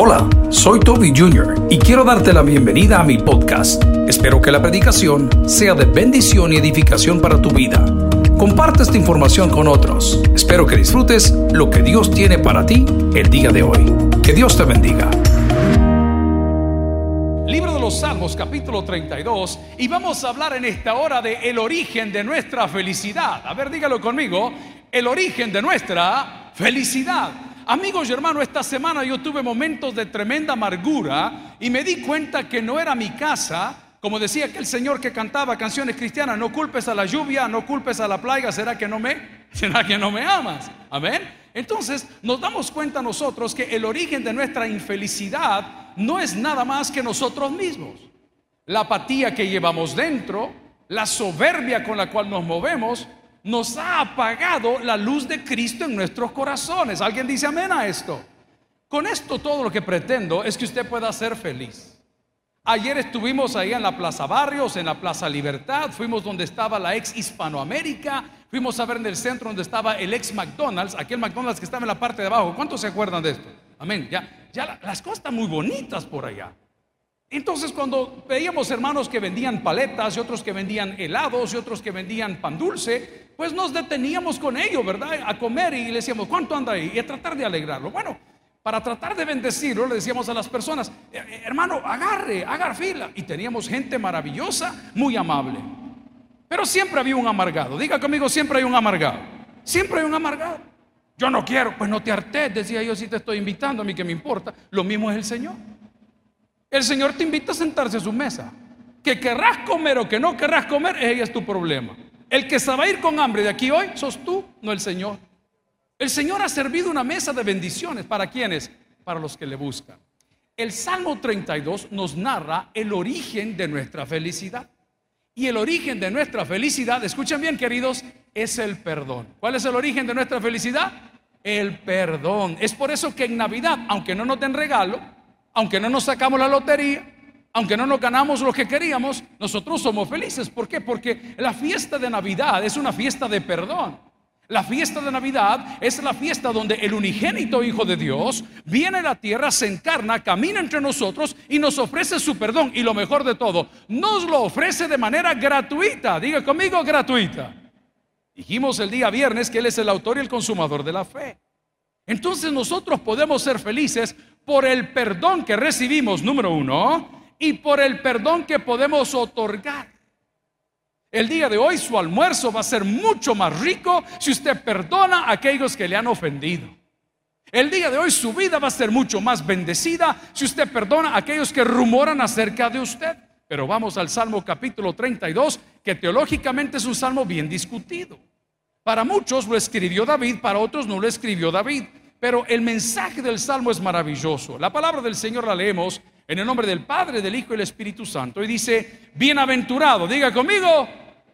Hola, soy Toby Jr. y quiero darte la bienvenida a mi podcast. Espero que la predicación sea de bendición y edificación para tu vida. Comparte esta información con otros. Espero que disfrutes lo que Dios tiene para ti el día de hoy. Que Dios te bendiga. Libro de los Salmos, capítulo 32, y vamos a hablar en esta hora de el origen de nuestra felicidad. A ver, dígalo conmigo, el origen de nuestra felicidad. Amigos y hermanos, esta semana yo tuve momentos de tremenda amargura y me di cuenta que no era mi casa, como decía aquel señor que cantaba canciones cristianas, no culpes a la lluvia, no culpes a la plaga, ¿será que no me, será que no me amas? Amén. Entonces nos damos cuenta nosotros que el origen de nuestra infelicidad no es nada más que nosotros mismos. La apatía que llevamos dentro, la soberbia con la cual nos movemos, nos ha apagado la luz de Cristo en nuestros corazones. ¿Alguien dice amén a esto? Con esto todo lo que pretendo es que usted pueda ser feliz. Ayer estuvimos ahí en la Plaza Barrios, en la Plaza Libertad, fuimos donde estaba la ex Hispanoamérica, fuimos a ver en el centro donde estaba el ex McDonald's, aquel McDonald's que estaba en la parte de abajo. ¿Cuántos se acuerdan de esto? Amén. Ya, ya las cosas están muy bonitas por allá. Entonces cuando veíamos hermanos que vendían paletas y otros que vendían helados y otros que vendían pan dulce, pues nos deteníamos con ellos, ¿verdad? A comer y le decíamos, ¿cuánto anda ahí? Y a tratar de alegrarlo. Bueno, para tratar de bendecirlo, le decíamos a las personas, eh, eh, hermano, agarre, agarre fila. Y teníamos gente maravillosa, muy amable. Pero siempre había un amargado. Diga conmigo, siempre hay un amargado. Siempre hay un amargado. Yo no quiero, pues no te hartes, decía yo, si te estoy invitando, a mí que me importa. Lo mismo es el Señor. El Señor te invita a sentarse a su mesa. Que querrás comer o que no querrás comer, ese es tu problema. El que se va a ir con hambre de aquí hoy, sos tú, no el Señor. El Señor ha servido una mesa de bendiciones. ¿Para quienes? Para los que le buscan. El Salmo 32 nos narra el origen de nuestra felicidad. Y el origen de nuestra felicidad, escuchen bien queridos, es el perdón. ¿Cuál es el origen de nuestra felicidad? El perdón. Es por eso que en Navidad, aunque no nos den regalo, aunque no nos sacamos la lotería, aunque no nos ganamos lo que queríamos, nosotros somos felices. ¿Por qué? Porque la fiesta de Navidad es una fiesta de perdón. La fiesta de Navidad es la fiesta donde el unigénito Hijo de Dios viene a la tierra, se encarna, camina entre nosotros y nos ofrece su perdón. Y lo mejor de todo, nos lo ofrece de manera gratuita. Diga conmigo, gratuita. Dijimos el día viernes que Él es el autor y el consumador de la fe. Entonces nosotros podemos ser felices por el perdón que recibimos, número uno, y por el perdón que podemos otorgar. El día de hoy su almuerzo va a ser mucho más rico si usted perdona a aquellos que le han ofendido. El día de hoy su vida va a ser mucho más bendecida si usted perdona a aquellos que rumoran acerca de usted. Pero vamos al Salmo capítulo 32, que teológicamente es un salmo bien discutido. Para muchos lo escribió David, para otros no lo escribió David. Pero el mensaje del Salmo es maravilloso. La palabra del Señor la leemos en el nombre del Padre, del Hijo y del Espíritu Santo. Y dice, bienaventurado, diga conmigo,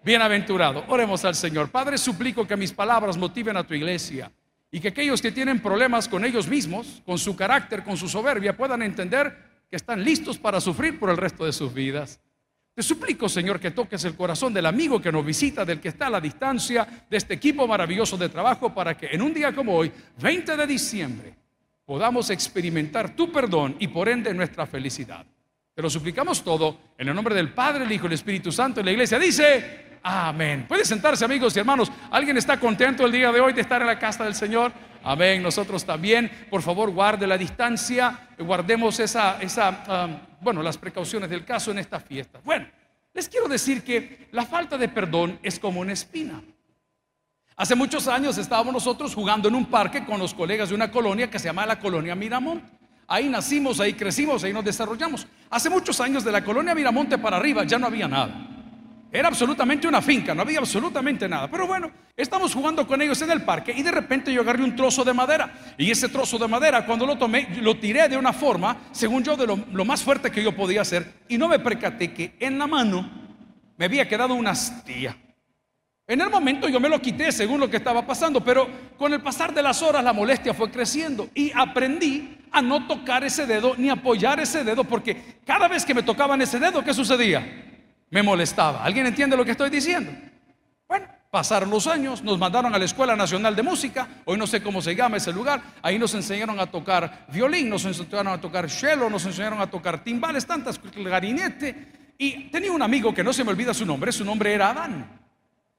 bienaventurado. Oremos al Señor. Padre, suplico que mis palabras motiven a tu iglesia y que aquellos que tienen problemas con ellos mismos, con su carácter, con su soberbia, puedan entender que están listos para sufrir por el resto de sus vidas. Te suplico, Señor, que toques el corazón del amigo que nos visita, del que está a la distancia, de este equipo maravilloso de trabajo, para que en un día como hoy, 20 de diciembre, podamos experimentar tu perdón y por ende nuestra felicidad. Te lo suplicamos todo en el nombre del Padre, el Hijo y el Espíritu Santo. Y la iglesia dice, amén. Puede sentarse, amigos y hermanos. ¿Alguien está contento el día de hoy de estar en la casa del Señor? Amén. Nosotros también. Por favor, guarde la distancia. Guardemos esa, esa bueno, las precauciones del caso en esta fiesta. Bueno, les quiero decir que la falta de perdón es como una espina. Hace muchos años estábamos nosotros jugando en un parque con los colegas de una colonia que se llama la colonia Miramont. Ahí nacimos, ahí crecimos, ahí nos desarrollamos. Hace muchos años de la colonia Miramonte para arriba ya no había nada. Era absolutamente una finca, no había absolutamente nada. Pero bueno, estamos jugando con ellos en el parque y de repente yo agarré un trozo de madera. Y ese trozo de madera, cuando lo tomé, lo tiré de una forma, según yo, de lo, más fuerte que yo podía hacer. Y no me percaté que en la mano me había quedado una astilla. En el momento yo me lo quité según lo que estaba pasando, pero con el pasar de las horas la molestia fue creciendo y aprendí a no tocar ese dedo ni apoyar ese dedo, porque cada vez que me tocaban ese dedo, ¿qué sucedía? Me molestaba. ¿Alguien entiende lo que estoy diciendo? Bueno, Pasaron los años, nos mandaron a la Escuela Nacional de Música, hoy no sé cómo se llama ese lugar, ahí nos enseñaron a tocar violín, nos enseñaron a tocar cello, nos enseñaron a tocar timbales, tantas, garinete. Y tenía un amigo que no se me olvida su nombre, su nombre era Adán.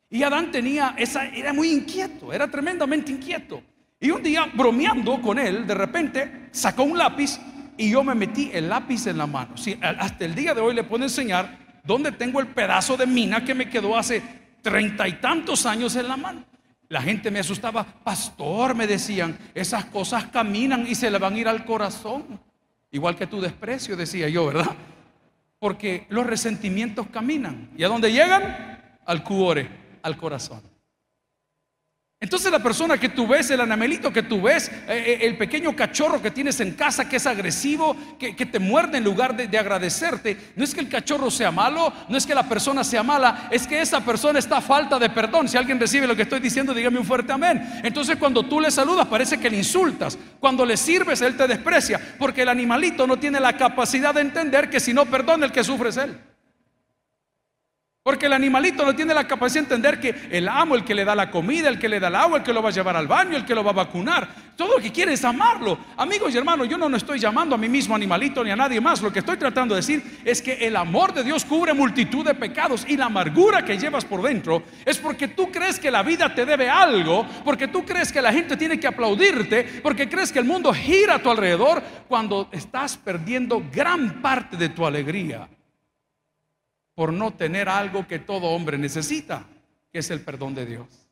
Y Adán tenía esa, era muy inquieto, era tremendamente inquieto. Y un día, bromeando con él, de repente sacó un lápiz y yo me metí el lápiz en la mano. Hasta el día de hoy le puedo enseñar dónde tengo el pedazo de mina que me quedó hace treinta y tantos años en la mano. La gente me asustaba, pastor, me decían, esas cosas caminan y se le van a ir al corazón. Igual que tu desprecio, decía yo, ¿verdad? Porque los resentimientos caminan. ¿Y a dónde llegan? Al cuore, al corazón. Entonces la persona que tú ves, el anamelito que tú ves, eh, eh, el pequeño cachorro que tienes en casa que es agresivo, que, te muerde en lugar de, de, agradecerte, no es que el cachorro sea malo, no es que la persona sea mala, es que esa persona está a falta de perdón. Si alguien recibe lo que estoy diciendo, dígame un fuerte amén. Entonces cuando tú le saludas parece que le insultas, cuando le sirves él te desprecia, porque el animalito no tiene la capacidad de entender que si no perdona el que sufre es él. Porque el animalito no tiene la capacidad de entender que el amo, el que le da la comida, el que le da el agua, el que lo va a llevar al baño, el que lo va a vacunar, todo lo que quiere es amarlo. Amigos y hermanos, yo no, no estoy llamando a mí mismo animalito ni a nadie más. Lo que estoy tratando de decir es que el amor de Dios cubre multitud de pecados y la amargura que llevas por dentro es porque tú crees que la vida te debe algo, porque tú crees que la gente tiene que aplaudirte, porque crees que el mundo gira a tu alrededor cuando estás perdiendo gran parte de tu alegría por no tener algo que todo hombre necesita, que es el perdón de Dios.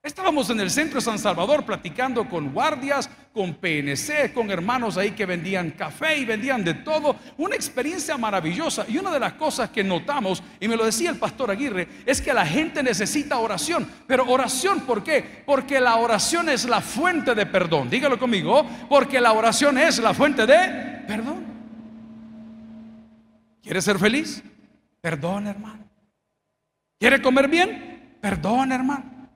Estábamos en el centro de San Salvador platicando con guardias, con PNC, con hermanos ahí que vendían café y vendían de todo. Una experiencia maravillosa. Y una de las cosas que notamos, y me lo decía el pastor Aguirre, es que la gente necesita oración. Pero oración, ¿por qué? Porque la oración es la fuente de perdón. Dígalo conmigo, porque la oración es la fuente de perdón. ¿Quieres ser feliz? Perdón, hermano. ¿Quiere comer bien? Perdón, hermano.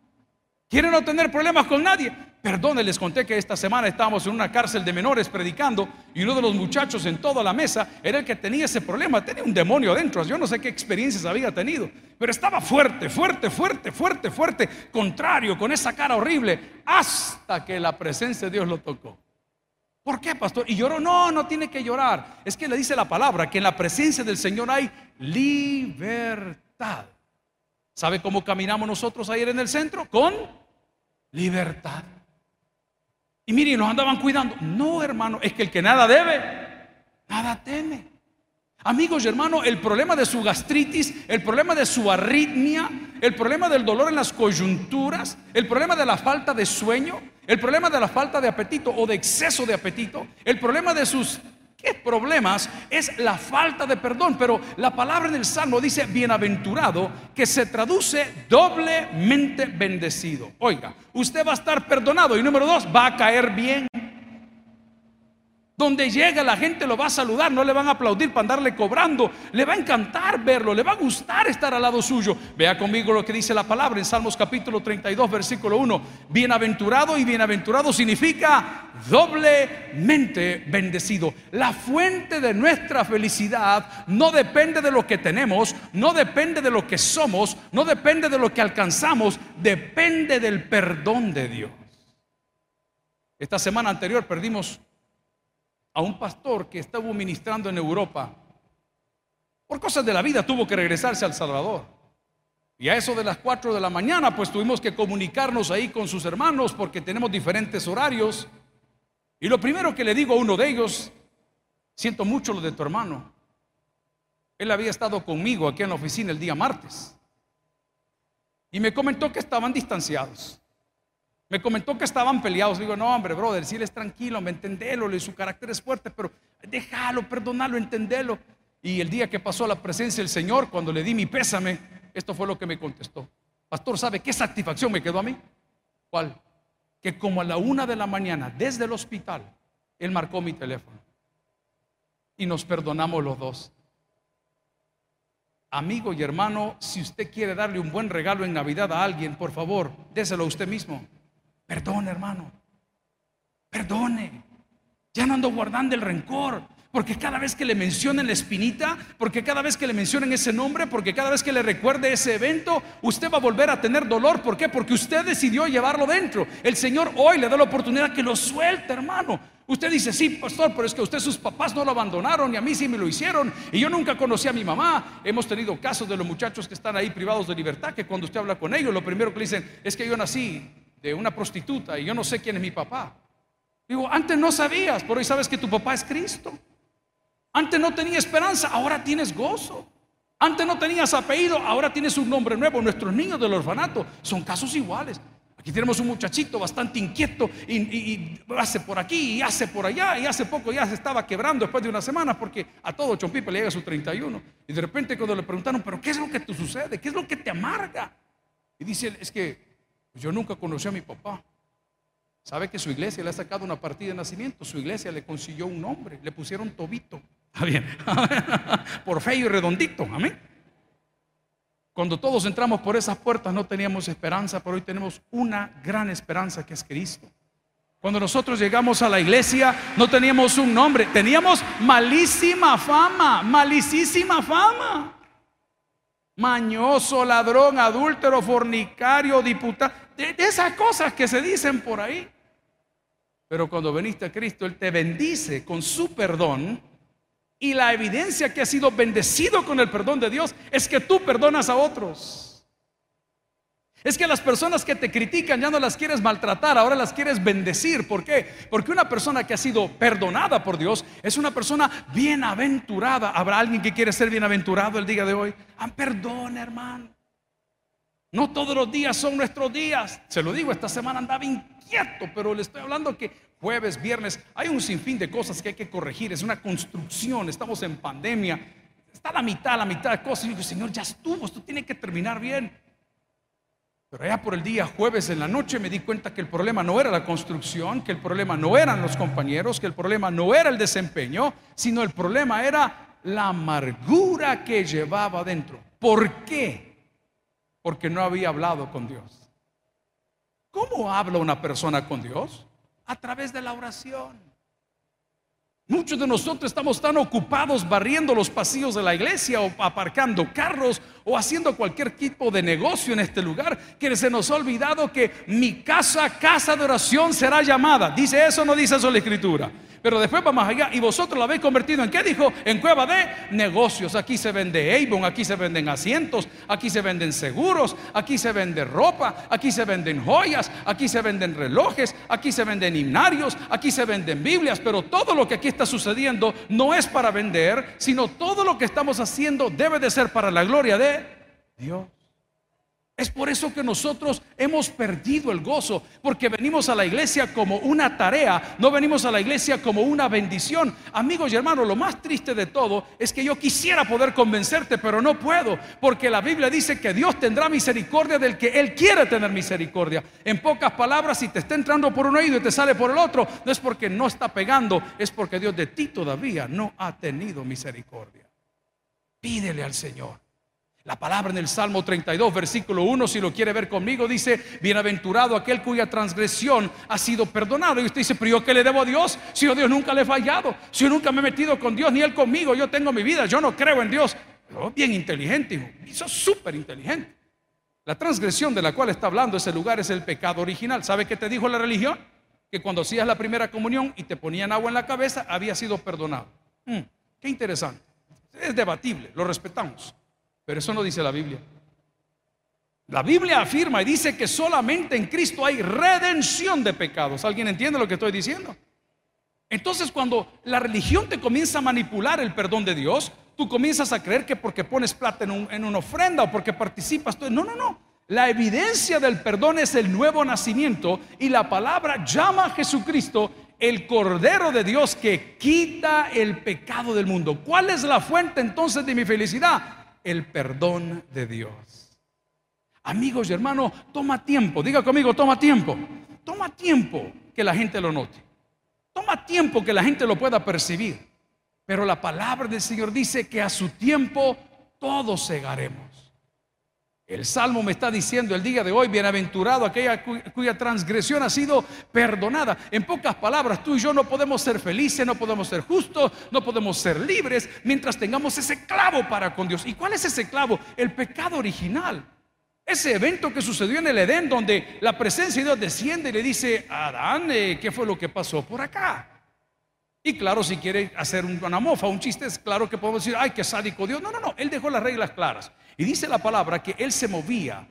¿Quiere no tener problemas con nadie? Perdón, les conté que esta semana estábamos en una cárcel de menores predicando y uno de los muchachos en toda la mesa era el que tenía ese problema, tenía un demonio adentro, yo no sé qué experiencias había tenido, pero estaba fuerte, fuerte, fuerte, fuerte, fuerte, contrario, con esa cara horrible, hasta que la presencia de Dios lo tocó. ¿Por qué, pastor? Y lloró, no, no tiene que llorar. Es que le dice la palabra que en la presencia del Señor hay libertad. ¿Sabe cómo caminamos nosotros ayer en el centro? Con libertad. Y miren, nos andaban cuidando. No, hermano, es que el que nada debe, nada teme. Amigos y hermanos, el problema de su gastritis, el problema de su arritmia, el problema del dolor en las coyunturas, el problema de la falta de sueño, el problema de la falta de apetito o de exceso de apetito, el problema de sus ¿qué problemas es la falta de perdón. Pero la palabra en el Salmo dice bienaventurado, que se traduce doblemente bendecido. Oiga, usted va a estar perdonado y número dos, va a caer bien. Donde llega la gente lo va a saludar, no le van a aplaudir para andarle cobrando, le va a encantar verlo, le va a gustar estar al lado suyo. Vea conmigo lo que dice la palabra en Salmos capítulo 32, versículo 1. Bienaventurado y bienaventurado significa doblemente bendecido. La fuente de nuestra felicidad no depende de lo que tenemos, no depende de lo que somos, no depende de lo que alcanzamos, depende del perdón de Dios. Esta semana anterior perdimos a un pastor que estaba ministrando en Europa. Por cosas de la vida tuvo que regresarse al Salvador. Y a eso de las 4 de la mañana, pues tuvimos que comunicarnos ahí con sus hermanos porque tenemos diferentes horarios. Y lo primero que le digo a uno de ellos, siento mucho lo de tu hermano. Él había estado conmigo aquí en la oficina el día martes. Y me comentó que estaban distanciados. Me comentó que estaban peleados. Digo, no, hombre, brother, si él es tranquilo, me entendelo, su carácter es fuerte, pero déjalo, perdonalo, entendelo. Y el día que pasó a la presencia del Señor, cuando le di mi pésame, esto fue lo que me contestó. Pastor, ¿sabe qué satisfacción me quedó a mí? ¿Cuál? Que como a la una de la mañana, desde el hospital, él marcó mi teléfono. Y nos perdonamos los dos. Amigo y hermano, si usted quiere darle un buen regalo en Navidad a alguien, por favor, déselo a usted mismo. Perdone, hermano. Perdone. Ya no ando guardando el rencor. Porque cada vez que le mencionen la espinita, porque cada vez que le mencionen ese nombre, porque cada vez que le recuerde ese evento, usted va a volver a tener dolor. ¿Por qué? Porque usted decidió llevarlo dentro. El Señor hoy le da la oportunidad que lo suelte, hermano. Usted dice, sí, pastor, pero es que usted sus papás no lo abandonaron y a mí sí me lo hicieron. Y yo nunca conocí a mi mamá. Hemos tenido casos de los muchachos que están ahí privados de libertad, que cuando usted habla con ellos, lo primero que le dicen es que yo nací de una prostituta y yo no sé quién es mi papá. Digo, antes no sabías, pero hoy sabes que tu papá es Cristo. Antes no tenía esperanza, ahora tienes gozo. Antes no tenías apellido, ahora tienes un nombre nuevo. Nuestros niños del orfanato son casos iguales. Aquí tenemos un muchachito bastante inquieto y, hace por aquí y hace por allá y hace poco ya se estaba quebrando después de una semana porque a todo Chompipe le llega su 31 y de repente cuando le preguntaron, pero ¿qué es lo que te sucede? ¿Qué es lo que te amarga? Y dice, es que yo nunca conocí a mi papá. ¿Sabe que su iglesia le ha sacado una partida de nacimiento? Su iglesia le consiguió un nombre, le pusieron Tobito. Está bien. por feo y redondito. Amén. Cuando todos entramos por esas puertas no teníamos esperanza, pero hoy tenemos una gran esperanza que es Cristo. Cuando nosotros llegamos a la iglesia no teníamos un nombre, teníamos malísima fama, malicísima fama. Mañoso, ladrón, adúltero, fornicario, diputado, de, esas cosas que se dicen por ahí. Pero cuando veniste a Cristo, Él te bendice con su perdón y la evidencia que has sido bendecido con el perdón de Dios es que tú perdonas a otros. Es que las personas que te critican ya no las quieres maltratar, ahora las quieres bendecir. ¿Por qué? Porque una persona que ha sido perdonada por Dios es una persona bienaventurada. ¿Habrá alguien que quiere ser bienaventurado el día de hoy? Ah, perdona, hermano. No todos los días son nuestros días. Se lo digo, esta semana andaba inquieto, pero le estoy hablando que jueves, viernes, hay un sinfín de cosas que hay que corregir, es una construcción, estamos en pandemia, está la mitad, la mitad de cosas. Y digo, Señor, ya estuvo, esto tiene que terminar bien. Pero ya por el día jueves en la noche me di cuenta que el problema no era la construcción, que el problema no eran los compañeros, que el problema no era el desempeño, sino el problema era la amargura que llevaba dentro. ¿Por qué? Porque no había hablado con Dios. ¿Cómo habla una persona con Dios? a través de la oración. Muchos de nosotros estamos tan ocupados barriendo los pasillos de la iglesia o aparcando carros o haciendo cualquier tipo de negocio en este lugar que se nos ha olvidado que mi casa, casa de oración será llamada. ¿Dice eso no dice eso la escritura? Pero después vamos allá y vosotros la habéis convertido en qué dijo? En cueva de negocios. Aquí se vende Avon, aquí se venden asientos, aquí se venden seguros, aquí se vende ropa, aquí se venden joyas, aquí se venden relojes, aquí se venden himnarios, aquí se venden Biblias. Pero todo lo que aquí está sucediendo no es para vender, sino todo lo que estamos haciendo debe de ser para la gloria de Dios. Es por eso que nosotros hemos perdido el gozo, porque venimos a la iglesia como una tarea, no venimos a la iglesia como una bendición. Amigos y hermanos, lo más triste de todo es que yo quisiera poder convencerte, pero no puedo, porque la Biblia dice que Dios tendrá misericordia del que Él quiere tener misericordia. En pocas palabras, si te está entrando por un oído y te sale por el otro, no es porque no está pegando, es porque Dios de ti todavía no ha tenido misericordia. Pídele al Señor. La palabra en el Salmo 32, versículo 1, si lo quiere ver conmigo, dice, bienaventurado aquel cuya transgresión ha sido perdonada. Y usted dice, pero yo qué le debo a Dios? Si yo Dios nunca le he fallado, si yo nunca me he metido con Dios, ni Él conmigo, yo tengo mi vida, yo no creo en Dios. Pero bien inteligente, hijo, eso súper inteligente. La transgresión de la cual está hablando ese lugar es el pecado original. ¿Sabe qué te dijo la religión? Que cuando hacías la primera comunión y te ponían agua en la cabeza, había sido perdonado. Mm, qué interesante. Es debatible, lo respetamos. Pero eso no dice la Biblia. La Biblia afirma y dice que solamente en Cristo hay redención de pecados. ¿Alguien entiende lo que estoy diciendo? Entonces cuando la religión te comienza a manipular el perdón de Dios, tú comienzas a creer que porque pones plata en, una ofrenda o porque participas, no, no, no. La evidencia del perdón es el nuevo nacimiento y la palabra llama a Jesucristo el Cordero de Dios que quita el pecado del mundo. ¿Cuál es la fuente entonces de mi felicidad? El perdón de Dios. Amigos y hermanos, toma tiempo, diga conmigo, toma tiempo. Toma tiempo que la gente lo note. Toma tiempo que la gente lo pueda percibir. Pero la palabra del Señor dice que a su tiempo todos segaremos. El Salmo me está diciendo el día de hoy, bienaventurado aquella cuya transgresión ha sido perdonada. En pocas palabras, tú y yo no podemos ser felices, no podemos ser justos, no podemos ser libres mientras tengamos ese clavo para con Dios. ¿Y cuál es ese clavo? El pecado original. Ese evento que sucedió en el Edén, donde la presencia de Dios desciende y le dice a Adán, eh, ¿qué fue lo que pasó por acá? Y claro, si quiere hacer una mofa, un chiste, es claro que podemos decir, ay, qué sádico Dios. No, no, no, Él dejó las reglas claras. Y dice la palabra que Él se movía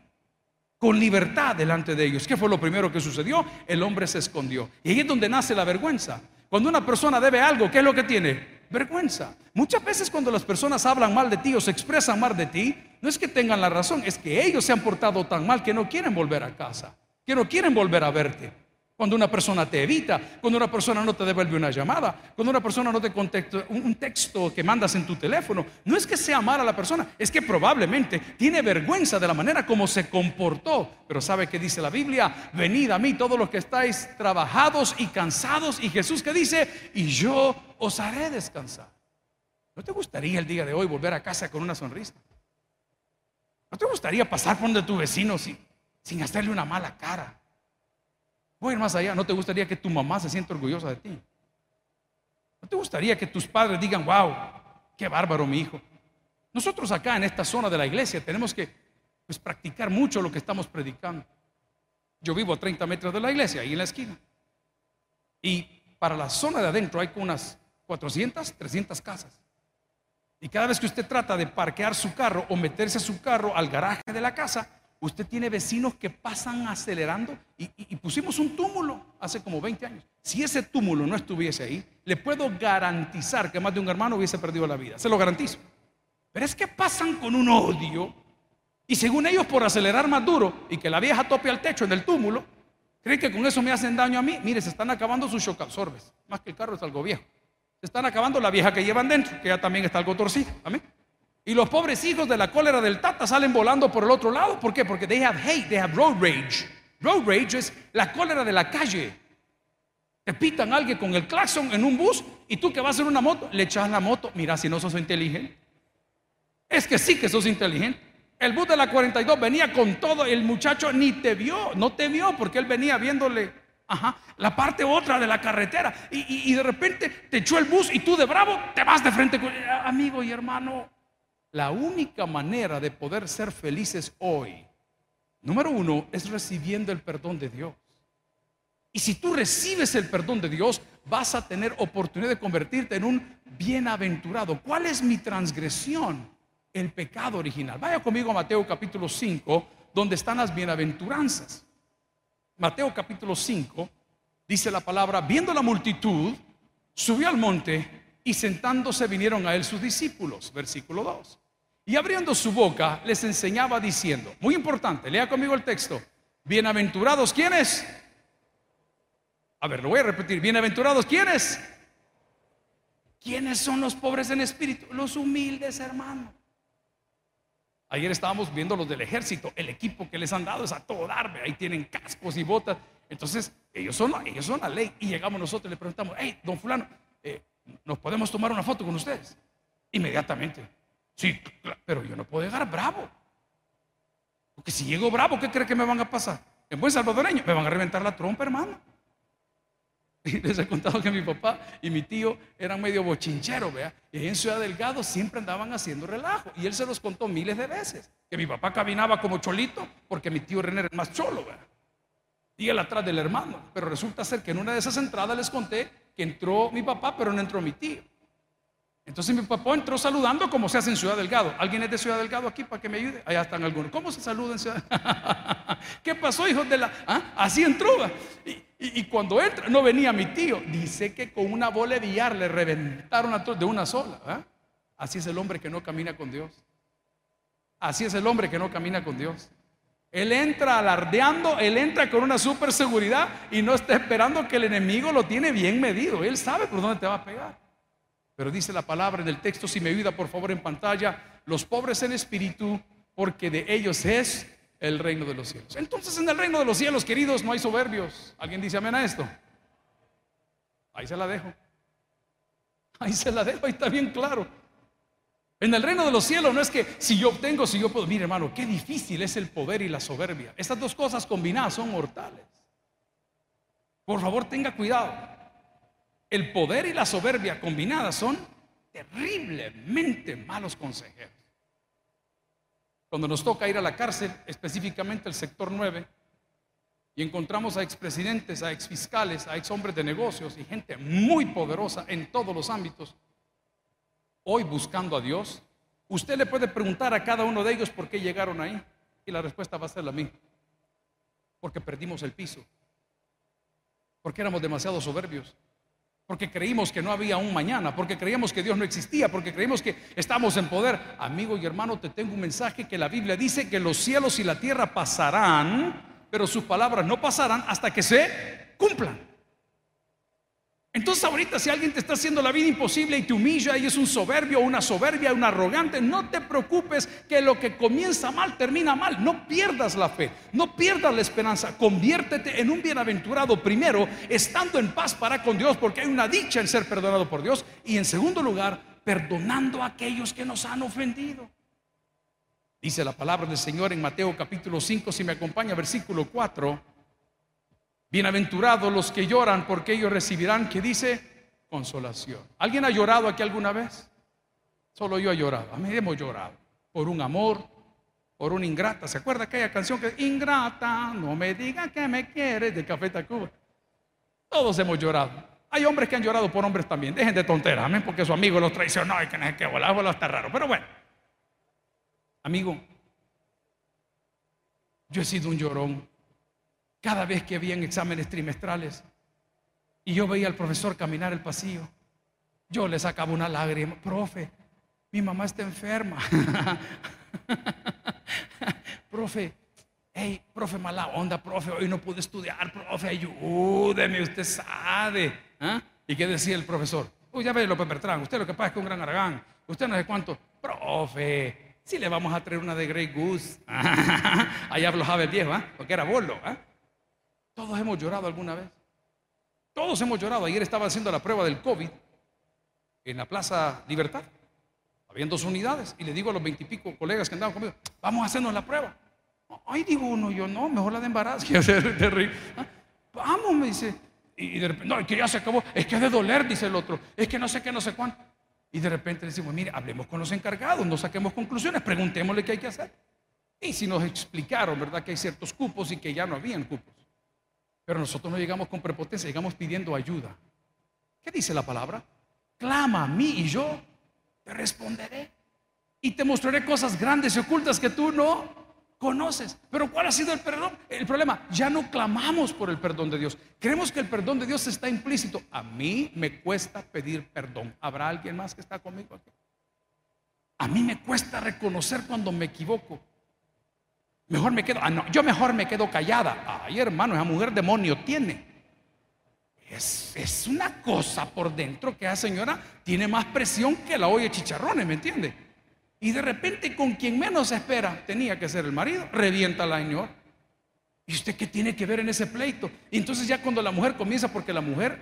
con libertad delante de ellos. ¿Qué fue lo primero que sucedió? El hombre se escondió. Y ahí es donde nace la vergüenza. Cuando una persona debe algo, ¿qué es lo que tiene? Vergüenza. Muchas veces cuando las personas hablan mal de ti o se expresan mal de ti, no es que tengan la razón, es que ellos se han portado tan mal que no quieren volver a casa, que no quieren volver a verte. Cuando una persona te evita, cuando una persona no te devuelve una llamada, cuando una persona no te contesta un texto que mandas en tu teléfono, no es que sea mala la persona, es que probablemente tiene vergüenza de la manera como se comportó. Pero ¿sabe qué dice la Biblia? Venid a mí todos los que estáis trabajados y cansados. Y Jesús que dice, y yo os haré descansar. ¿No te gustaría el día de hoy volver a casa con una sonrisa? ¿No te gustaría pasar por donde tu vecino sin, sin hacerle una mala cara? Voy a ir más allá. ¿No te gustaría que tu mamá se sienta orgullosa de ti? ¿No te gustaría que tus padres digan, wow, qué bárbaro mi hijo? Nosotros acá en esta zona de la iglesia tenemos que pues, practicar mucho lo que estamos predicando. Yo vivo a 30 metros de la iglesia, ahí en la esquina. Y para la zona de adentro hay unas 400, 300 casas. Y cada vez que usted trata de parquear su carro o meterse su carro al garaje de la casa, Usted tiene vecinos que pasan acelerando y, pusimos un túmulo hace como 20 años. Si ese túmulo no estuviese ahí, le puedo garantizar que más de un hermano hubiese perdido la vida. Se lo garantizo. Pero es que pasan con un odio y según ellos por acelerar más duro y que la vieja tope al techo en el túmulo, creen que con eso me hacen daño a mí. Mire, se están acabando sus shock absorbes. Más que el carro es algo viejo. Se están acabando la vieja que llevan dentro, que ya también está algo torcida. Amén. Y los pobres hijos de la cólera del Tata salen volando por el otro lado. ¿Por qué? Porque they have hate, they have road rage. Road rage es la cólera de la calle. Te pitan a alguien con el claxon en un bus y tú que vas en una moto, le echas la moto. Mira, si no sos inteligente. Es que sí que sos inteligente. El bus de la 42 venía con todo, el muchacho ni te vio, no te vio porque él venía viéndole ajá, la parte otra de la carretera y, de repente te echó el bus y tú de bravo te vas de frente con amigo y hermano. La única manera de poder ser felices hoy, número uno, es recibiendo el perdón de Dios. Y si tú recibes el perdón de Dios, vas a tener oportunidad de convertirte en un bienaventurado. ¿Cuál es mi transgresión? El pecado original. Vaya conmigo a Mateo capítulo 5, donde están las bienaventuranzas. Mateo capítulo 5 dice la palabra, viendo la multitud, subió al monte y sentándose vinieron a él sus discípulos. Versículo 2. Y abriendo su boca les enseñaba diciendo, muy importante, lea conmigo el texto, bienaventurados quienes, a ver, lo voy a repetir, bienaventurados quienes, ¿quiénes son los pobres en espíritu? Los humildes, hermano. Ayer estábamos viendo los del ejército, el equipo que les han dado es a todo darme, ahí tienen cascos y botas. Entonces, ellos son, ellos son la ley. Y llegamos nosotros y le preguntamos, hey, don fulano, eh, ¿nos podemos tomar una foto con ustedes? Inmediatamente. Sí, pero yo no puedo llegar bravo. Porque si llego bravo, ¿qué cree que me van a pasar? En buen salvadoreño, me van a reventar la trompa, hermano. Les he contado que mi papá y mi tío eran medio bochincheros, vea. Y en Ciudad Delgado siempre andaban haciendo relajo. Y él se los contó miles de veces. Que mi papá caminaba como cholito porque mi tío René era más cholo, vea. Y él atrás del hermano. Pero resulta ser que en una de esas entradas les conté que entró mi papá, pero no entró mi tío. Entonces mi papá entró saludando como se hace en Ciudad Delgado. ¿Alguien es de Ciudad Delgado aquí para que me ayude? Allá están algunos. ¿Cómo se saluda en Ciudad ¿Qué pasó, hijos de la...? ¿Ah? Así entró. Y, cuando entra, no venía mi tío. Dice que con una bola de billar le reventaron a de una sola. ¿ah? Así es el hombre que no camina con Dios. Así es el hombre que no camina con Dios. Él entra alardeando, él entra con una super seguridad y no está esperando que el enemigo lo tiene bien medido. Él sabe por dónde te va a pegar. Pero dice la palabra en el texto, si me ayuda por favor en pantalla, los pobres en espíritu, porque de ellos es el reino de los cielos. Entonces en el reino de los cielos, queridos, no hay soberbios. ¿Alguien dice amén a esto? Ahí se la dejo. Ahí se la dejo, ahí está bien claro. En el reino de los cielos no es que si yo obtengo, si yo puedo. Mire, hermano, qué difícil es el poder y la soberbia. Estas dos cosas combinadas son mortales. Por favor, tenga cuidado. El poder y la soberbia combinadas son terriblemente malos consejeros. Cuando nos toca ir a la cárcel, específicamente el sector 9, y encontramos a expresidentes, a exfiscales, a ex hombres de negocios y gente muy poderosa en todos los ámbitos, hoy buscando a Dios, usted le puede preguntar a cada uno de ellos por qué llegaron ahí. Y la respuesta va a ser la misma. Porque perdimos el piso. Porque éramos demasiado soberbios. Porque creímos que no había un mañana. Porque creíamos que Dios no existía. Porque creímos que estamos en poder. Amigo y hermano, te tengo un mensaje que la Biblia dice que los cielos y la tierra pasarán, pero sus palabras no pasarán hasta que se cumplan. Entonces ahorita si alguien te está haciendo la vida imposible y te humilla y es un soberbio una soberbia, un arrogante, no te preocupes que lo que comienza mal termina mal. No pierdas la fe, no pierdas la esperanza. Conviértete en un bienaventurado primero, estando en paz para con Dios, porque hay una dicha en ser perdonado por Dios. Y en segundo lugar, perdonando a aquellos que nos han ofendido. Dice la palabra del Señor en Mateo capítulo 5, si me acompaña, versículo 4. Bienaventurados los que lloran porque ellos recibirán, que dice, consolación. ¿Alguien ha llorado aquí alguna vez? Solo yo he llorado. A mí hemos llorado por un amor, por una ingrata. ¿Se acuerda aquella canción que ingrata, no me diga que me quieres de Café Tacuba? Todos hemos llorado. Hay hombres que han llorado por hombres también. Dejen de tonteras, amén, porque su amigo los traicionó y que no sé qué, volar, volar está raro. Pero bueno, amigo, yo he sido un llorón. Cada vez que habían exámenes trimestrales y yo veía al profesor caminar el pasillo, yo le sacaba una lágrima, profe, mi mamá está enferma. profe, hey, profe, mala onda, profe, hoy no pude estudiar, profe, ayúdeme, usted sabe. ¿Ah? ¿Y qué decía el profesor? Uy, ya ve López Bertrán, usted lo que pasa es que un gran aragán, usted no sé cuánto, profe, si le vamos a traer una de Grey Goose. Allá hablaba el viejo, ¿ah? porque era bolo. ¿ah? Todos hemos llorado alguna vez. Todos hemos llorado. Ayer estaba haciendo la prueba del COVID en la Plaza Libertad. Habían dos unidades y le digo a los veintipico colegas que andaban conmigo, vamos a hacernos la prueba. Ay, digo uno, yo no, mejor la de embarazo. ¿Ah? Vamos, me dice. Y de repente, no, es que ya se acabó, es que es de doler, dice el otro, es que no sé qué, no sé cuánto. Y de repente decimos, mire, hablemos con los encargados, no saquemos conclusiones, preguntémosle qué hay que hacer. Y si nos explicaron, ¿verdad?, que hay ciertos cupos y que ya no habían cupos. Pero nosotros no llegamos con prepotencia, llegamos pidiendo ayuda. ¿Qué dice la palabra? Clama a mí y yo te responderé. Y te mostraré cosas grandes y ocultas que tú no conoces. Pero ¿cuál ha sido el perdón? El problema, ya no clamamos por el perdón de Dios. Creemos que el perdón de Dios está implícito. A mí me cuesta pedir perdón. ¿Habrá alguien más que está conmigo aquí? A mí me cuesta reconocer cuando me equivoco. Mejor me quedo, ah, no, yo mejor me quedo callada. Ay, hermano, esa mujer demonio tiene. Es, es una cosa por dentro que esa señora tiene más presión que la olla de chicharrones, ¿me entiende? Y de repente, con quien menos espera, tenía que ser el marido, revienta la señora. ¿Y usted qué tiene que ver en ese pleito? Y entonces ya cuando la mujer comienza, porque la mujer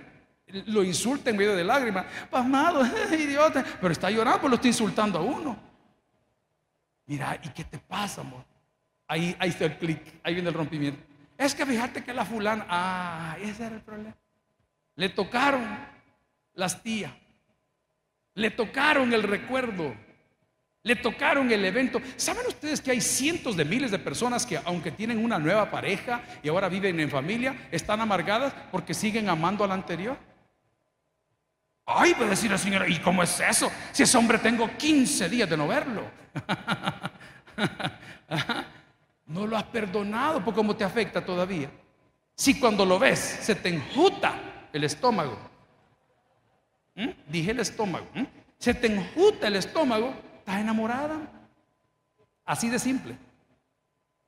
lo insulta en medio de lágrimas, pasmado, idiota, pero está llorando, pues lo está insultando a uno. Mira, ¿y qué te pasa, amor? Ahí, ahí está el clic, ahí viene el rompimiento. Es que fíjate que la fulana, ah, ese era el problema. Le tocaron las tías, le tocaron el recuerdo, le tocaron el evento. ¿Saben ustedes que hay cientos de miles de personas que aunque tienen una nueva pareja y ahora viven en familia, están amargadas porque siguen amando al anterior? Ay, puede decir la señora, ¿y cómo es eso? Si ese hombre tengo 15 días de no verlo. No lo has perdonado por cómo te afecta todavía. Si cuando lo ves se te enjuta el estómago, dije el estómago, se te enjuta el estómago, estás enamorada. Así de simple.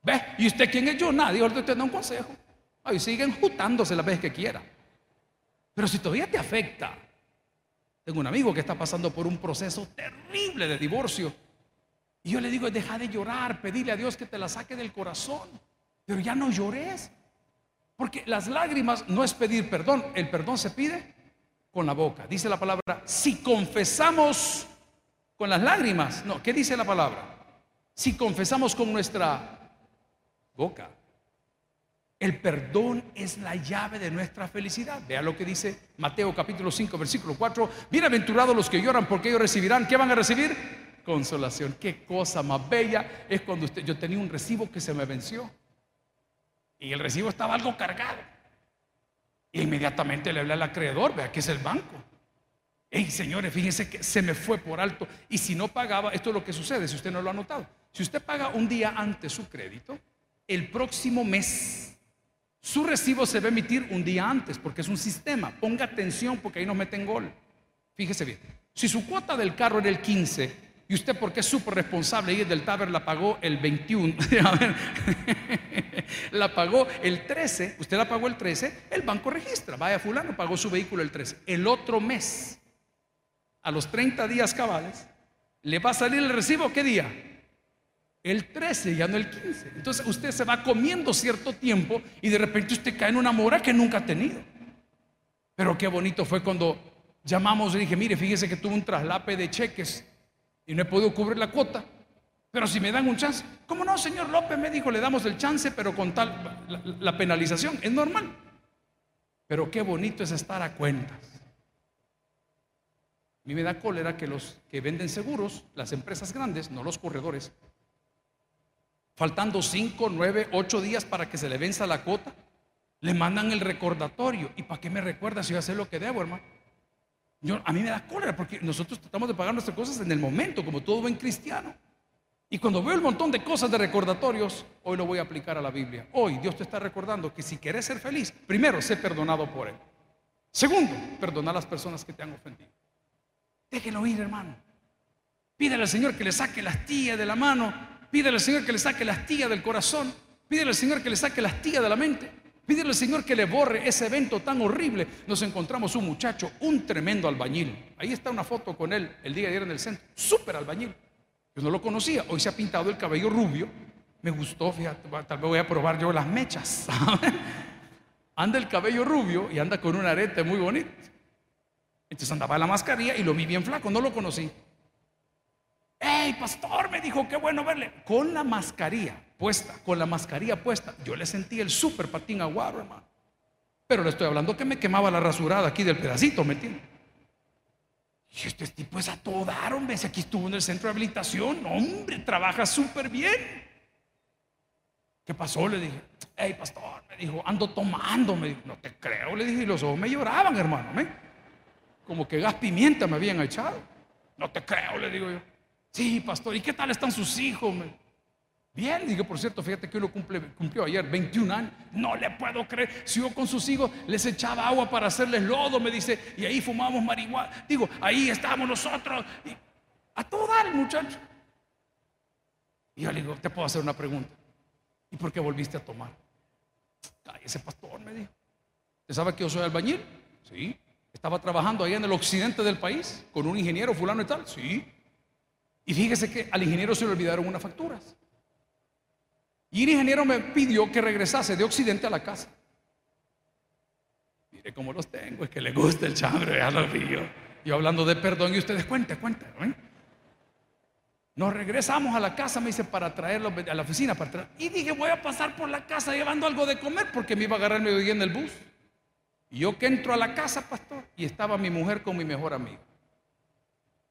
¿Ves? ¿Y usted quién es yo? Nadie, ahorita te da un consejo. Ay, sigue enjutándose la vez que quiera. Pero si todavía te afecta, tengo un amigo que está pasando por un proceso terrible de divorcio y yo le digo, deja de llorar, pedirle a Dios que te la saque del corazón. Pero ya no llores. Porque las lágrimas no es pedir perdón, el perdón se pide con la boca. Dice la palabra, si confesamos con las lágrimas. No, ¿qué dice la palabra? Si confesamos con nuestra boca. El perdón es la llave de nuestra felicidad. Vea lo que dice Mateo capítulo 5, versículo 4. Bienaventurados los que lloran porque ellos recibirán. ¿Qué van a recibir? Consolación. Qué cosa más bella es cuando usted, yo tenía un recibo que se me venció. Y el recibo estaba algo cargado. Y inmediatamente le hablé al acreedor, vea que es el banco. Hey, señores, fíjense que se me fue por alto. Y si no pagaba, esto es lo que sucede, si usted no lo ha notado. Si usted paga un día antes su crédito, el próximo mes su recibo se va a emitir un día antes porque es un sistema. Ponga atención porque ahí nos meten gol. Fíjese bien. Si su cuota del carro era el 15 y usted porque es súper responsable es del Taber la pagó el 21, la pagó el 13, usted la pagó el 13, el banco registra, vaya fulano, pagó su vehículo el 13. El otro mes, a los 30 días cabales, le va a salir el recibo, ¿qué día? el 13, ya no el 15. Entonces usted se va comiendo cierto tiempo y de repente usted cae en una mora que nunca ha tenido. Pero qué bonito fue cuando llamamos y dije, mire, fíjese que tuve un traslape de cheques y no he podido cubrir la cuota. Pero si me dan un chance, ¿cómo no, señor López? Me dijo, le damos el chance, pero con tal la, penalización. Es normal. Pero qué bonito es estar a cuentas. A mí me da cólera que los que venden seguros, las empresas grandes, no los corredores, faltando 5, 9, 8 días para que se le venza la cuota, le mandan el recordatorio. ¿Y para qué me recuerda si a lo que debo, hermano? A mí me da cólera porque nosotros tratamos de pagar nuestras cosas en el momento, como todo buen cristiano. Y cuando veo el montón de cosas de recordatorios, hoy lo voy a aplicar a la Biblia. Hoy Dios te está recordando que si quieres ser feliz, primero, sé perdonado por Él. Segundo, perdona a las personas que te han ofendido. Déjenlo ir, hermano. Pídele al Señor que le saque la astilla de la mano Pídele al Señor que le saque la astilla del corazón. Pídele al Señor que le saque la astilla de la mente. Pídele al Señor que le borre ese evento tan horrible. Nos encontramos un muchacho, un tremendo albañil. Ahí está una foto con él el día de ayer en el centro. Súper albañil. Yo no lo conocía. Hoy se ha pintado el cabello rubio. Me gustó, fíjate, tal vez voy a probar yo las mechas. anda el cabello rubio y anda con un arete muy bonito. Entonces andaba la mascarilla y lo vi bien flaco, no lo conocí. ¡Hey, pastor! Me dijo, qué bueno verle. Con la mascarilla puesta, con la mascarilla puesta, yo le sentí el super patín aguado, hermano. Pero le estoy hablando que me quemaba la rasurada aquí del pedacito, ¿me entiendes? Y este tipo es a todo dar, hombre. Si aquí estuvo en el centro de habilitación, hombre, trabaja súper bien. ¿Qué pasó? Le dije, hey, pastor, me dijo, ando tomando. Me dijo, no te creo, le dije, y los ojos me lloraban, hermano. ¿me? Como que gas pimienta me habían echado. No te creo, le digo yo. Sí, pastor, ¿y qué tal están sus hijos? Bien, digo, por cierto, fíjate que uno cumple, cumplió ayer 21 años. No le puedo creer. Si yo con sus hijos les echaba agua para hacerles lodo, me dice, y ahí fumamos marihuana. Digo, ahí estábamos nosotros. a todo dar, muchacho. Y yo le digo, te puedo hacer una pregunta. ¿Y por qué volviste a tomar? Ay, ese pastor me dijo. ¿Usted sabe que yo soy albañil? Sí. Estaba trabajando ahí en el occidente del país con un ingeniero fulano y tal. Sí. Y fíjese que al ingeniero se le olvidaron unas facturas. Y el ingeniero me pidió que regresase de Occidente a la casa. Mire cómo los tengo, es que le gusta el chambre, ya lo vi yo. Hablando de perdón y ustedes cuenten, cuenten. ¿eh? Nos regresamos a la casa, me dice, para traerlo a la oficina. Para Y dije, voy a pasar por la casa llevando algo de comer porque me iba a agarrar el mediodía en el bus. Y yo que entro a la casa, pastor, y estaba mi mujer con mi mejor amigo.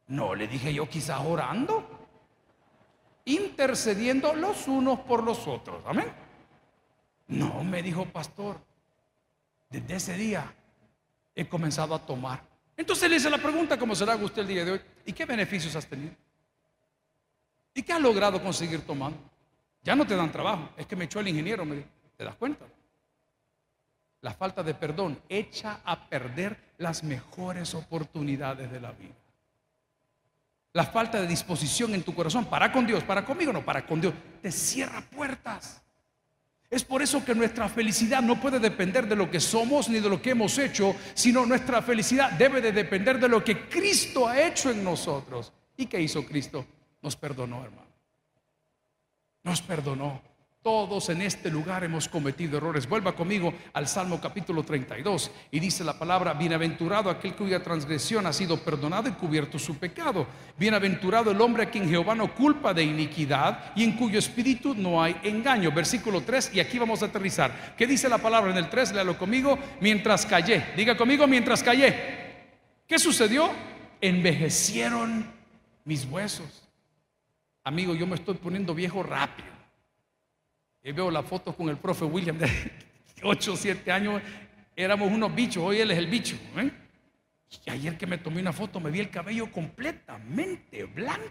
No, le dije yo quizás orando, intercediendo los unos por los otros. Amén. No, me dijo pastor, desde ese día he comenzado a tomar. Entonces le hice la pregunta, ¿cómo será usted el día de hoy? ¿Y qué beneficios has tenido? ¿Y qué has logrado conseguir tomando? Ya no te dan trabajo, es que me echó el ingeniero, me dijo, ¿te das cuenta? La falta de perdón echa a perder las mejores oportunidades de la vida la falta de disposición en tu corazón para con Dios, para conmigo, no, para con Dios, te cierra puertas. Es por eso que nuestra felicidad no puede depender de lo que somos ni de lo que hemos hecho, sino nuestra felicidad debe de depender de lo que Cristo ha hecho en nosotros. ¿Y qué hizo Cristo? Nos perdonó, hermano. Nos perdonó. Todos en este lugar hemos cometido errores. Vuelva conmigo al Salmo capítulo 32 y dice la palabra, bienaventurado aquel cuya transgresión ha sido perdonada y cubierto su pecado. Bienaventurado el hombre a quien Jehová no culpa de iniquidad y en cuyo espíritu no hay engaño. Versículo 3 y aquí vamos a aterrizar. ¿Qué dice la palabra en el 3? Léalo conmigo. Mientras callé. Diga conmigo mientras callé. ¿Qué sucedió? Envejecieron mis huesos. Amigo, yo me estoy poniendo viejo rápido. Y veo la foto con el profe William de 8 o 7 años. Éramos unos bichos, hoy él es el bicho. ¿eh? Y ayer que me tomé una foto me vi el cabello completamente blanco.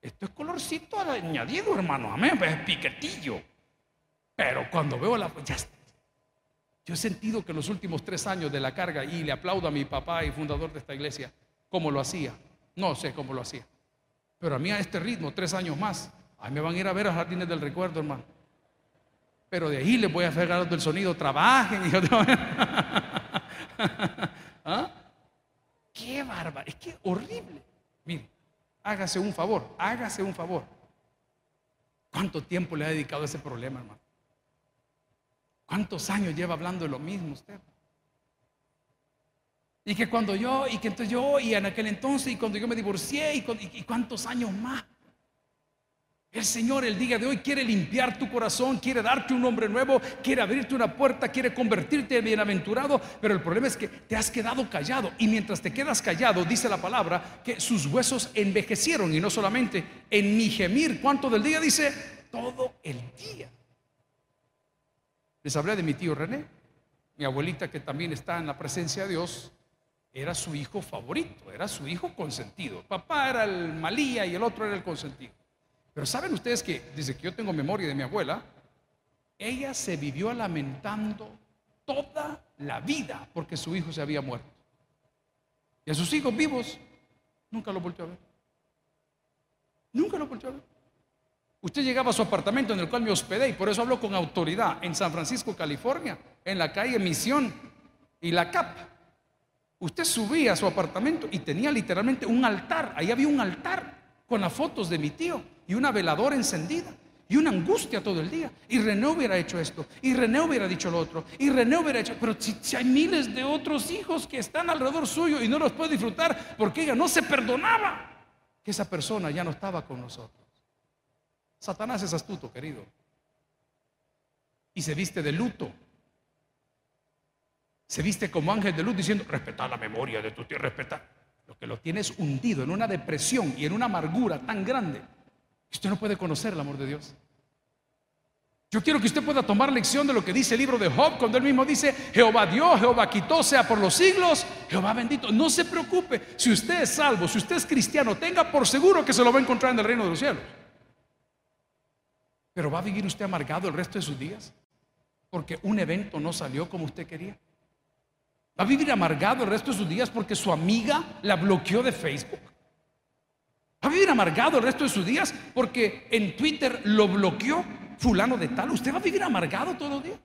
Esto es colorcito añadido, hermano. Amén, pues es piquetillo. Pero cuando veo la ya yo he sentido que los últimos tres años de la carga, y le aplaudo a mi papá y fundador de esta iglesia, cómo lo hacía. No sé cómo lo hacía. Pero a mí a este ritmo, tres años más, a mí me van a ir a ver a Jardines del Recuerdo, hermano. Pero de ahí les voy a hacer del sonido, trabajen. ¿Ah? Qué bárbaro, es que horrible. Mire, hágase un favor, hágase un favor. ¿Cuánto tiempo le ha dedicado a ese problema, hermano? ¿Cuántos años lleva hablando de lo mismo usted? Y que cuando yo, y que entonces yo, y en aquel entonces, y cuando yo me divorcié, y cuántos años más. El Señor el día de hoy quiere limpiar tu corazón, quiere darte un nombre nuevo, quiere abrirte una puerta, quiere convertirte en bienaventurado, pero el problema es que te has quedado callado y mientras te quedas callado, dice la palabra, que sus huesos envejecieron y no solamente en mi gemir, ¿cuánto del día? Dice, todo el día. Les hablé de mi tío René, mi abuelita que también está en la presencia de Dios, era su hijo favorito, era su hijo consentido. Papá era el malía y el otro era el consentido. Pero saben ustedes que desde que yo tengo memoria de mi abuela, ella se vivió lamentando toda la vida porque su hijo se había muerto. Y a sus hijos vivos nunca lo volvió a ver. Nunca lo volvió a ver. Usted llegaba a su apartamento en el cual me hospedé y por eso hablo con autoridad en San Francisco, California, en la calle Misión y la CAP. Usted subía a su apartamento y tenía literalmente un altar. Ahí había un altar con las fotos de mi tío y una veladora encendida y una angustia todo el día. Y René hubiera hecho esto, y René hubiera dicho lo otro, y René hubiera hecho, pero si, hay miles de otros hijos que están alrededor suyo y no los puede disfrutar porque ella no se perdonaba que esa persona ya no estaba con nosotros. Satanás es astuto, querido. Y se viste de luto. Se viste como ángel de luz diciendo, respeta la memoria de tu tío, respeta que lo tienes hundido en una depresión y en una amargura tan grande que usted no puede conocer el amor de Dios. Yo quiero que usted pueda tomar lección de lo que dice el libro de Job cuando él mismo dice, Jehová dio, Jehová quitó, sea por los siglos, Jehová bendito. No se preocupe, si usted es salvo, si usted es cristiano, tenga por seguro que se lo va a encontrar en el reino de los cielos. Pero va a vivir usted amargado el resto de sus días porque un evento no salió como usted quería. Va a vivir amargado el resto de sus días porque su amiga la bloqueó de Facebook. Va a vivir amargado el resto de sus días porque en Twitter lo bloqueó fulano de tal. Usted va a vivir amargado todos los días.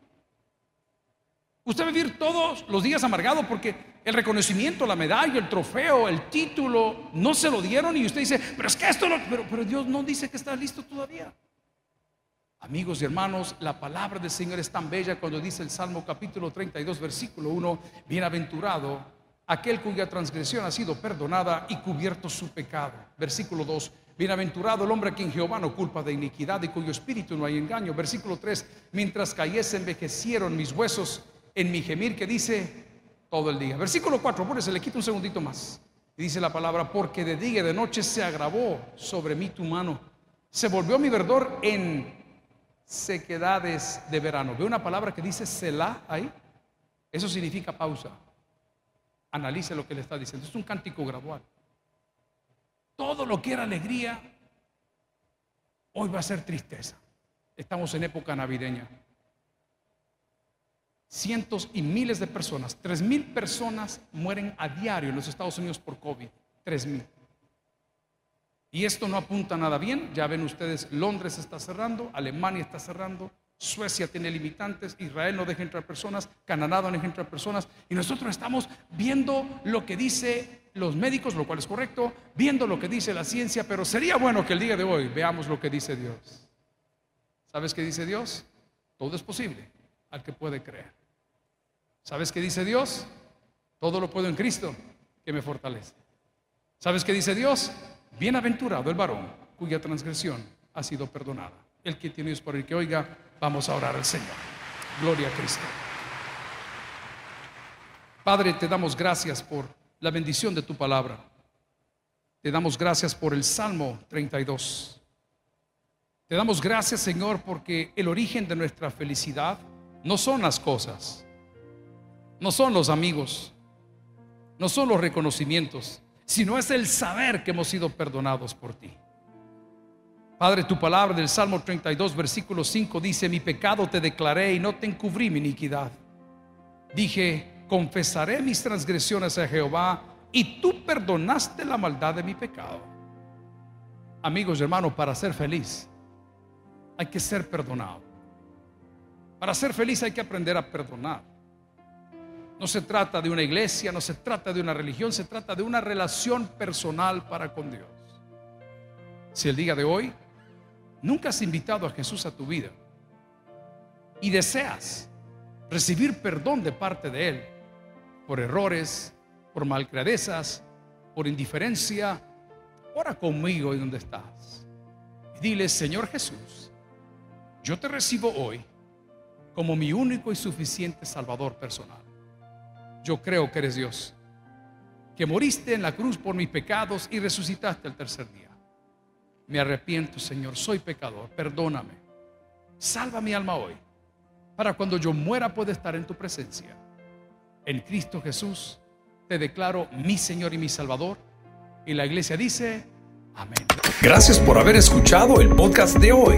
Usted va a vivir todos los días amargado porque el reconocimiento, la medalla, el trofeo, el título, no se lo dieron y usted dice, pero es que esto no, pero, pero Dios no dice que está listo todavía. Amigos y hermanos, la palabra del Señor es tan bella cuando dice el Salmo capítulo 32, versículo 1, bienaventurado aquel cuya transgresión ha sido perdonada y cubierto su pecado. Versículo 2, bienaventurado el hombre a quien Jehová no culpa de iniquidad y cuyo espíritu no hay engaño. Versículo 3, mientras cayese envejecieron mis huesos en mi gemir que dice todo el día. Versículo 4, se le quita un segundito más. Y dice la palabra, porque de día y de noche se agravó sobre mí tu mano. Se volvió mi verdor en sequedades de verano. Ve una palabra que dice Selah ahí. Eso significa pausa. Analice lo que le está diciendo. Es un cántico gradual. Todo lo que era alegría, hoy va a ser tristeza. Estamos en época navideña. Cientos y miles de personas, tres mil personas mueren a diario en los Estados Unidos por COVID. Tres mil. Y esto no apunta nada bien. Ya ven ustedes, Londres está cerrando, Alemania está cerrando, Suecia tiene limitantes, Israel no deja entrar personas, Canadá no deja entrar personas. Y nosotros estamos viendo lo que dice los médicos, lo cual es correcto, viendo lo que dice la ciencia, pero sería bueno que el día de hoy veamos lo que dice Dios. ¿Sabes qué dice Dios? Todo es posible al que puede creer. ¿Sabes qué dice Dios? Todo lo puedo en Cristo que me fortalece. ¿Sabes qué dice Dios? Bienaventurado el varón cuya transgresión ha sido perdonada. El que tiene Dios por el que oiga, vamos a orar al Señor. Gloria a Cristo. Padre, te damos gracias por la bendición de tu palabra. Te damos gracias por el Salmo 32. Te damos gracias, Señor, porque el origen de nuestra felicidad no son las cosas, no son los amigos, no son los reconocimientos, sino es el saber que hemos sido perdonados por ti. Padre, tu palabra del Salmo 32, versículo 5 dice, mi pecado te declaré y no te encubrí mi iniquidad. Dije, confesaré mis transgresiones a Jehová y tú perdonaste la maldad de mi pecado. Amigos y hermanos, para ser feliz hay que ser perdonado. Para ser feliz hay que aprender a perdonar. No se trata de una iglesia, no se trata de una religión, se trata de una relación personal para con Dios. Si el día de hoy nunca has invitado a Jesús a tu vida y deseas recibir perdón de parte de Él por errores, por malcredezas, por indiferencia, ora conmigo en donde estás. Y dile, Señor Jesús, yo te recibo hoy como mi único y suficiente Salvador personal. Yo creo que eres Dios, que moriste en la cruz por mis pecados y resucitaste el tercer día. Me arrepiento, Señor, soy pecador, perdóname. Salva mi alma hoy, para cuando yo muera pueda estar en tu presencia. En Cristo Jesús te declaro mi Señor y mi Salvador. Y la iglesia dice, amén. Gracias por haber escuchado el podcast de hoy.